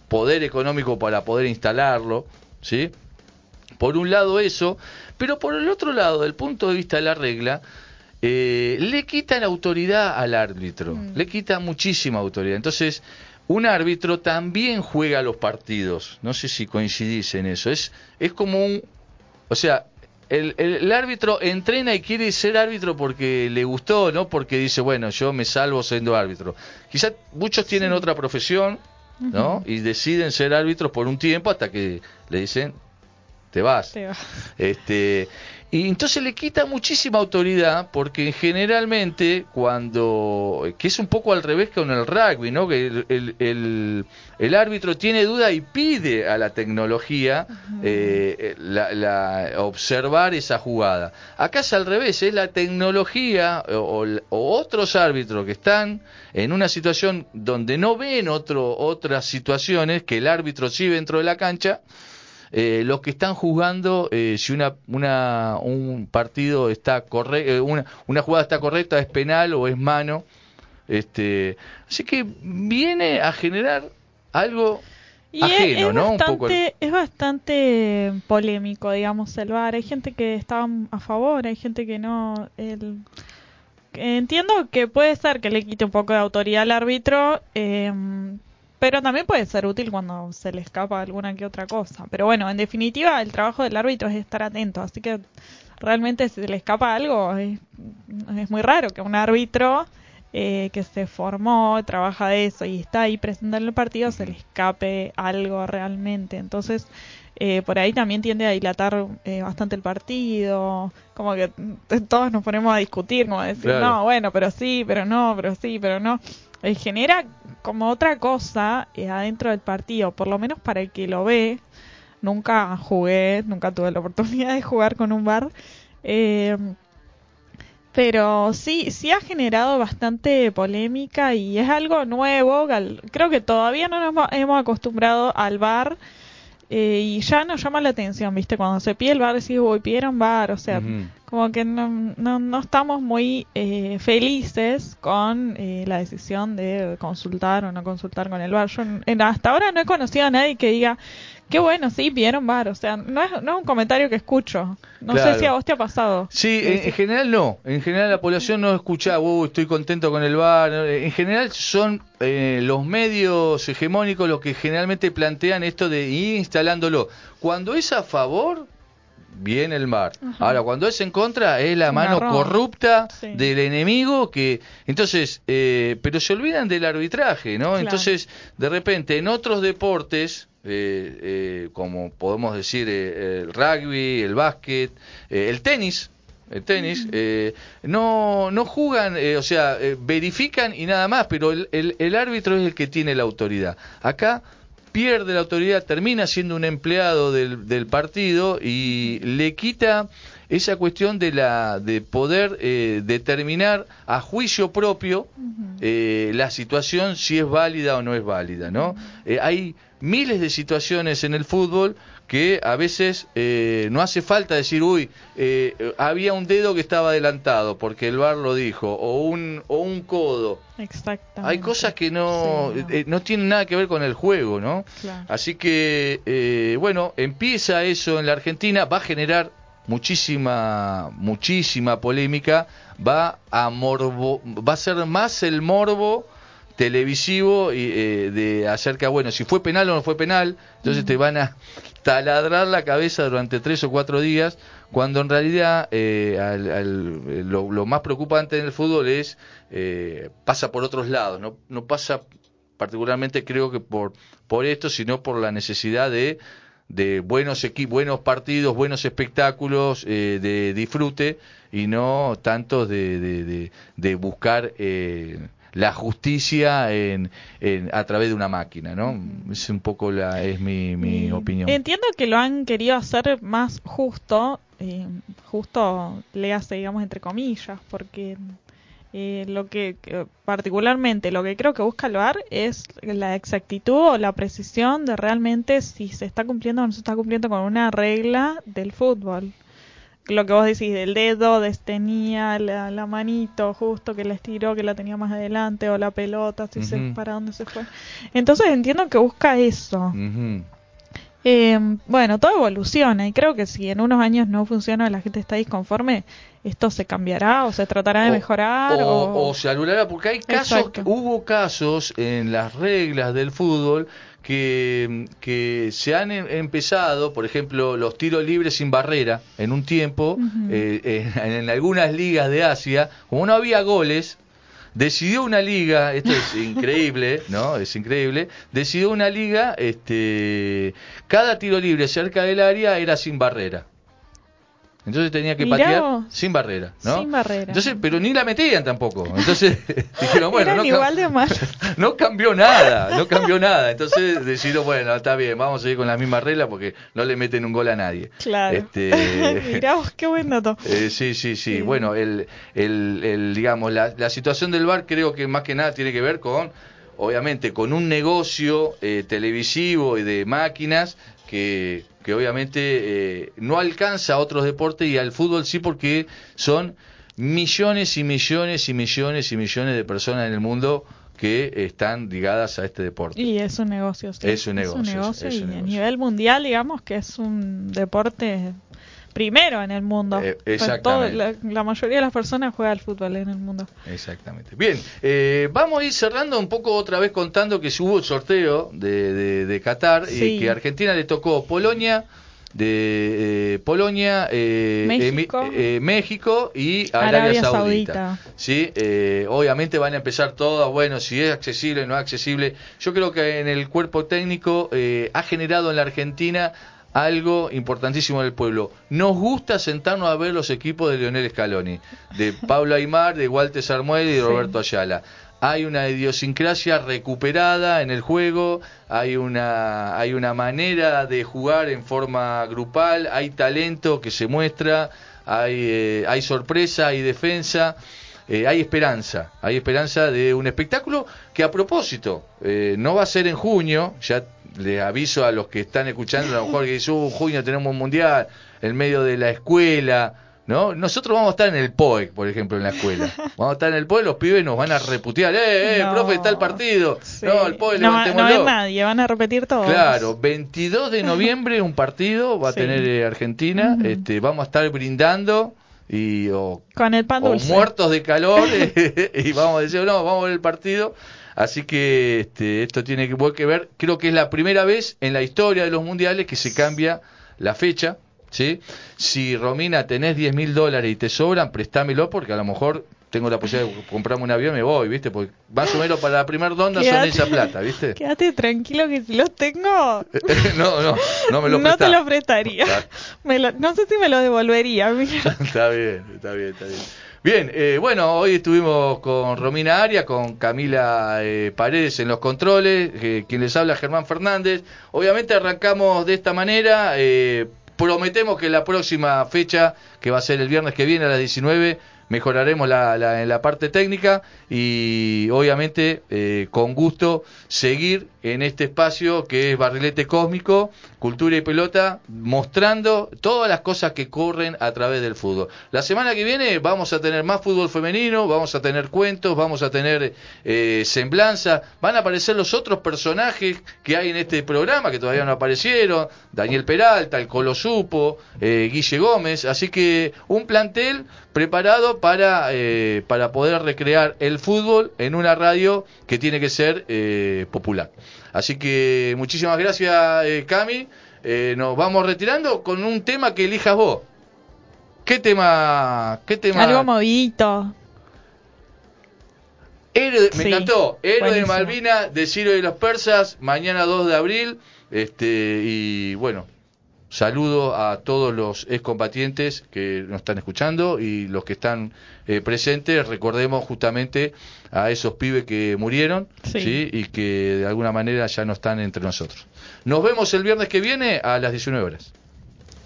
Speaker 5: poder económico para poder instalarlo, ¿sí? Por un lado eso, pero por el otro lado, del punto de vista de la regla, eh, le quitan autoridad al árbitro,
Speaker 6: Mm.
Speaker 5: le quita muchísima autoridad. Entonces, un árbitro también juega los partidos. No sé si coincidís en eso. Es, es como un... O sea, el, el- el árbitro entrena y quiere ser árbitro porque le gustó, no porque dice, bueno, yo me salvo siendo árbitro. Quizás muchos tienen otra profesión, ¿no? Y deciden ser árbitros por un tiempo hasta que le dicen, te vas.
Speaker 6: Te va.
Speaker 5: Este, y entonces le quita muchísima autoridad porque generalmente cuando, que es un poco al revés que con el rugby, ¿no? Que el, el- el- el árbitro tiene duda y pide a la tecnología eh, la, la- observar esa jugada. Acá es al revés, es la tecnología o, o otros árbitros que están en una situación donde no ven otro, otras situaciones que el árbitro sí dentro de la cancha eh, los que están jugando eh, si una, una un partido está correcto una, una jugada está correcta es penal o es mano este así que viene a generar algo
Speaker 6: Y
Speaker 5: ajeno
Speaker 6: es,
Speaker 5: no un
Speaker 6: bastante,
Speaker 5: poco el-
Speaker 6: es bastante polémico, digamos, el VAR. Hay gente que está a favor, hay gente que no. El... Entiendo que puede ser que le quite un poco de autoridad al árbitro, eh, pero también puede ser útil cuando se le escapa alguna que otra cosa. Pero bueno, en definitiva, el trabajo del árbitro es estar atento, así que realmente si se le escapa algo, es, es muy raro que un árbitro eh, que se formó, trabaja de eso y está ahí presente en el partido, se le escape algo realmente. Entonces, eh, por ahí también tiende a dilatar eh, bastante el partido, como que todos nos ponemos a discutir, como a decir,
Speaker 5: Claro.
Speaker 6: no, bueno, pero sí, pero no, pero sí, pero no. Eh, genera como otra cosa eh, adentro del partido, por lo menos para el que lo ve. Nunca jugué, nunca tuve la oportunidad de jugar con un bar. Eh, pero sí, sí ha generado bastante polémica y es algo nuevo. Creo que todavía no nos hemos acostumbrado al bar eh, y ya nos llama la atención, ¿viste? Cuando se pide el bar, decís, uy, pidieron bar, o sea, como que no, no, no estamos muy eh, felices con eh, la decisión de consultar o no consultar con el bar. Yo en- hasta ahora no he conocido a nadie que diga, qué bueno, sí, pidieron bar, o sea, no es, no es un comentario que escucho. No
Speaker 5: Claro.
Speaker 6: sé si a vos te ha pasado.
Speaker 5: Sí, en, general no. En general la población no escucha, "Uh, estoy contento con el bar. En general son eh, los medios hegemónicos los que generalmente plantean esto de ir instalándolo. Cuando es a favor, viene el bar.
Speaker 6: Ajá.
Speaker 5: Ahora, cuando es en contra, es la mano corrupta
Speaker 6: Sí.
Speaker 5: del enemigo que... Entonces, eh, pero se olvidan del arbitraje, ¿no?
Speaker 6: Claro.
Speaker 5: Entonces, de repente, en otros deportes... eh, eh, como podemos decir eh, el rugby, el básquet, eh, el tenis, el tenis, eh, no, no juegan, eh, o sea, verifican y nada más, pero el, el- el árbitro es el que tiene la autoridad. Acá pierde la autoridad, termina siendo un empleado del, del partido y le quita esa cuestión de la de poder eh, determinar a juicio propio eh, la situación si es válida o no es válida, ¿no? Eh, hay miles de situaciones en el fútbol que a veces eh, no hace falta decir, uy, eh, eh, había un dedo que estaba adelantado porque el VAR lo dijo, o un, o un codo.
Speaker 6: Exactamente.
Speaker 5: Hay cosas que no,
Speaker 6: Sí, no.
Speaker 5: eh, no tienen nada que ver con el juego, ¿no?
Speaker 6: Claro.
Speaker 5: Así que, eh, bueno, empieza eso en la Argentina, va a generar muchísima, muchísima polémica, va a morbo, va a ser más el morbo televisivo y, eh, de acerca, bueno, si fue penal o no fue penal, entonces te van a taladrar la cabeza durante tres o cuatro días, cuando en realidad eh, lo, más preocupante en el fútbol es, eh, pasa por otros lados, no, no pasa particularmente creo que por, por esto, sino por la necesidad de de buenos equipos, buenos partidos, buenos espectáculos, eh, de disfrute y no tanto de, de, buscar eh, la justicia en, a través de una máquina, ¿no? Es un poco la es mi, mi opinión.
Speaker 6: Entiendo que lo han querido hacer más justo, eh, justo le hace, digamos, entre comillas, porque eh, lo que, particularmente lo que creo que busca el VAR es la exactitud o la precisión de realmente si se está cumpliendo o no se está cumpliendo con una regla del fútbol. Lo que vos decís del dedo, tenía la, la manito justo que la estiró, que la tenía más adelante, o la pelota, si se, para dónde se fue. Entonces entiendo que busca eso. Eh, bueno, todo evoluciona y creo que si en unos años no funciona la gente está disconforme, esto se cambiará o se tratará de mejorar
Speaker 5: o, se anulará porque hay casos, hubo casos en las reglas del fútbol que, que se han em, empezado, por ejemplo, los tiros libres sin barrera en un tiempo, eh, en algunas ligas de Asia, como no había goles, decidió una liga, esto es increíble, ¿no? Es increíble, decidió una liga, este, cada tiro libre cerca del área era sin barrera. Entonces tenía que patear sin barrera, ¿no?
Speaker 6: Sin barrera.
Speaker 5: Entonces, pero ni la metían tampoco. Entonces dijeron, bueno, no,
Speaker 6: igual de mal.
Speaker 5: no cambió nada, no cambió nada. Entonces decidieron, bueno, está bien, vamos a seguir con la misma regla porque no le meten un gol a nadie.
Speaker 6: Claro. Este, Mirá qué buen dato.
Speaker 5: Eh, sí, sí, sí, Bueno, el, el, el digamos, la, la situación del bar creo que más que nada tiene que ver con obviamente con un negocio eh, televisivo y de máquinas que, que obviamente eh, no alcanza a otros deportes y al fútbol sí porque son millones y millones y millones y millones de personas en el mundo que están ligadas a este deporte.
Speaker 6: Y es un negocio. Sí.
Speaker 5: Es un negocio.
Speaker 6: Es un negocio y a nivel mundial, digamos que es un deporte primero en el mundo. Eh,
Speaker 5: exactamente.
Speaker 6: la, mayoría de las personas juega al fútbol en el mundo.
Speaker 5: Exactamente. Bien, eh, vamos a ir cerrando un poco otra vez contando que hubo el sorteo de, de, Qatar y que a Argentina le tocó Polonia de eh, Polonia, México. y Arabia, Saudita. ¿sí? obviamente van a empezar todas, bueno, si es accesible o no es accesible. Yo creo que en el cuerpo técnico ha generado en la Argentina algo importantísimo del pueblo. Nos gusta sentarnos a ver los equipos de Leonel Scaloni, de Pablo Aymar, de Walter Sarmuel y de Roberto Ayala. Hay una idiosincrasia recuperada en el juego, hay una, hay una manera de jugar en forma grupal, hay talento que se muestra, hay, eh, hay sorpresa, hay defensa. Eh, hay esperanza, hay esperanza de un espectáculo que a propósito eh, no va a ser en junio, ya le aviso a los que están escuchando, a lo mejor que dicen, uh, junio tenemos un mundial, en medio de la escuela, ¿no? Nosotros vamos a estar en el POEC, por ejemplo, en la escuela. Vamos a estar en el POEC, los pibes nos van a reputear, ¡eh, eh, profe, está el partido! No, el POEC,
Speaker 6: no, no hay nadie, van a repetir todo.
Speaker 5: Claro, 22 de noviembre un partido va a tener eh, Argentina, este, vamos a estar brindando y o,
Speaker 6: con el pan dulce.
Speaker 5: muertos de calor y vamos a decir, no, vamos a ver el partido Así que este, esto tiene que ver, creo que es la primera vez en la historia de los mundiales que se cambia la fecha. ¿sí? Si Romina tenés 10 mil dólares y te sobran, préstamelo porque a lo mejor tengo la posibilidad de comprarme un avión me voy, ¿viste? Porque más o menos para la primera ronda son esa plata, ¿viste?
Speaker 6: Quédate tranquilo que si los tengo...
Speaker 5: no, no, no me lo
Speaker 6: No te lo prestaría. no sé si me lo devolvería.
Speaker 5: está bien, está bien, está bien. Bien, eh, bueno, hoy estuvimos con Romina Aria, con Camila eh, Paredes en los controles, eh, quien les habla Germán Fernández. Obviamente arrancamos de esta manera, prometemos que la próxima fecha, que va a ser el viernes que viene a las 19, mejoraremos la, en la parte técnica y obviamente con gusto seguir en este espacio que es Barrilete Cósmico, Cultura y Pelota, mostrando todas las cosas que corren a través del fútbol. La semana que viene vamos a tener más fútbol femenino, vamos a tener cuentos, vamos a tener eh, semblanza, van a aparecer los otros personajes que hay en este programa que todavía no aparecieron, Daniel Peralta, el Colo Supo, eh, Guille Gómez, así que un plantel preparado para, eh, para poder recrear el fútbol en una radio que tiene que ser eh, popular. Así que muchísimas gracias, eh, Cami. Eh, nos vamos retirando con un tema que elijas vos. ¿Qué tema? ¿Qué tema?
Speaker 6: Algo movidito.
Speaker 5: Héroe, me
Speaker 6: Sí,
Speaker 5: encantó. Héroe de. Malvina, de Ciro de los Persas, mañana 2 de abril. Este, y bueno, saludo a todos los excombatientes que nos están escuchando y los que están eh, presentes. Recordemos justamente a esos pibes que murieron
Speaker 6: Sí.
Speaker 5: ¿sí? y que de alguna manera ya no están entre nosotros. Nos vemos el viernes que viene a las 19 horas.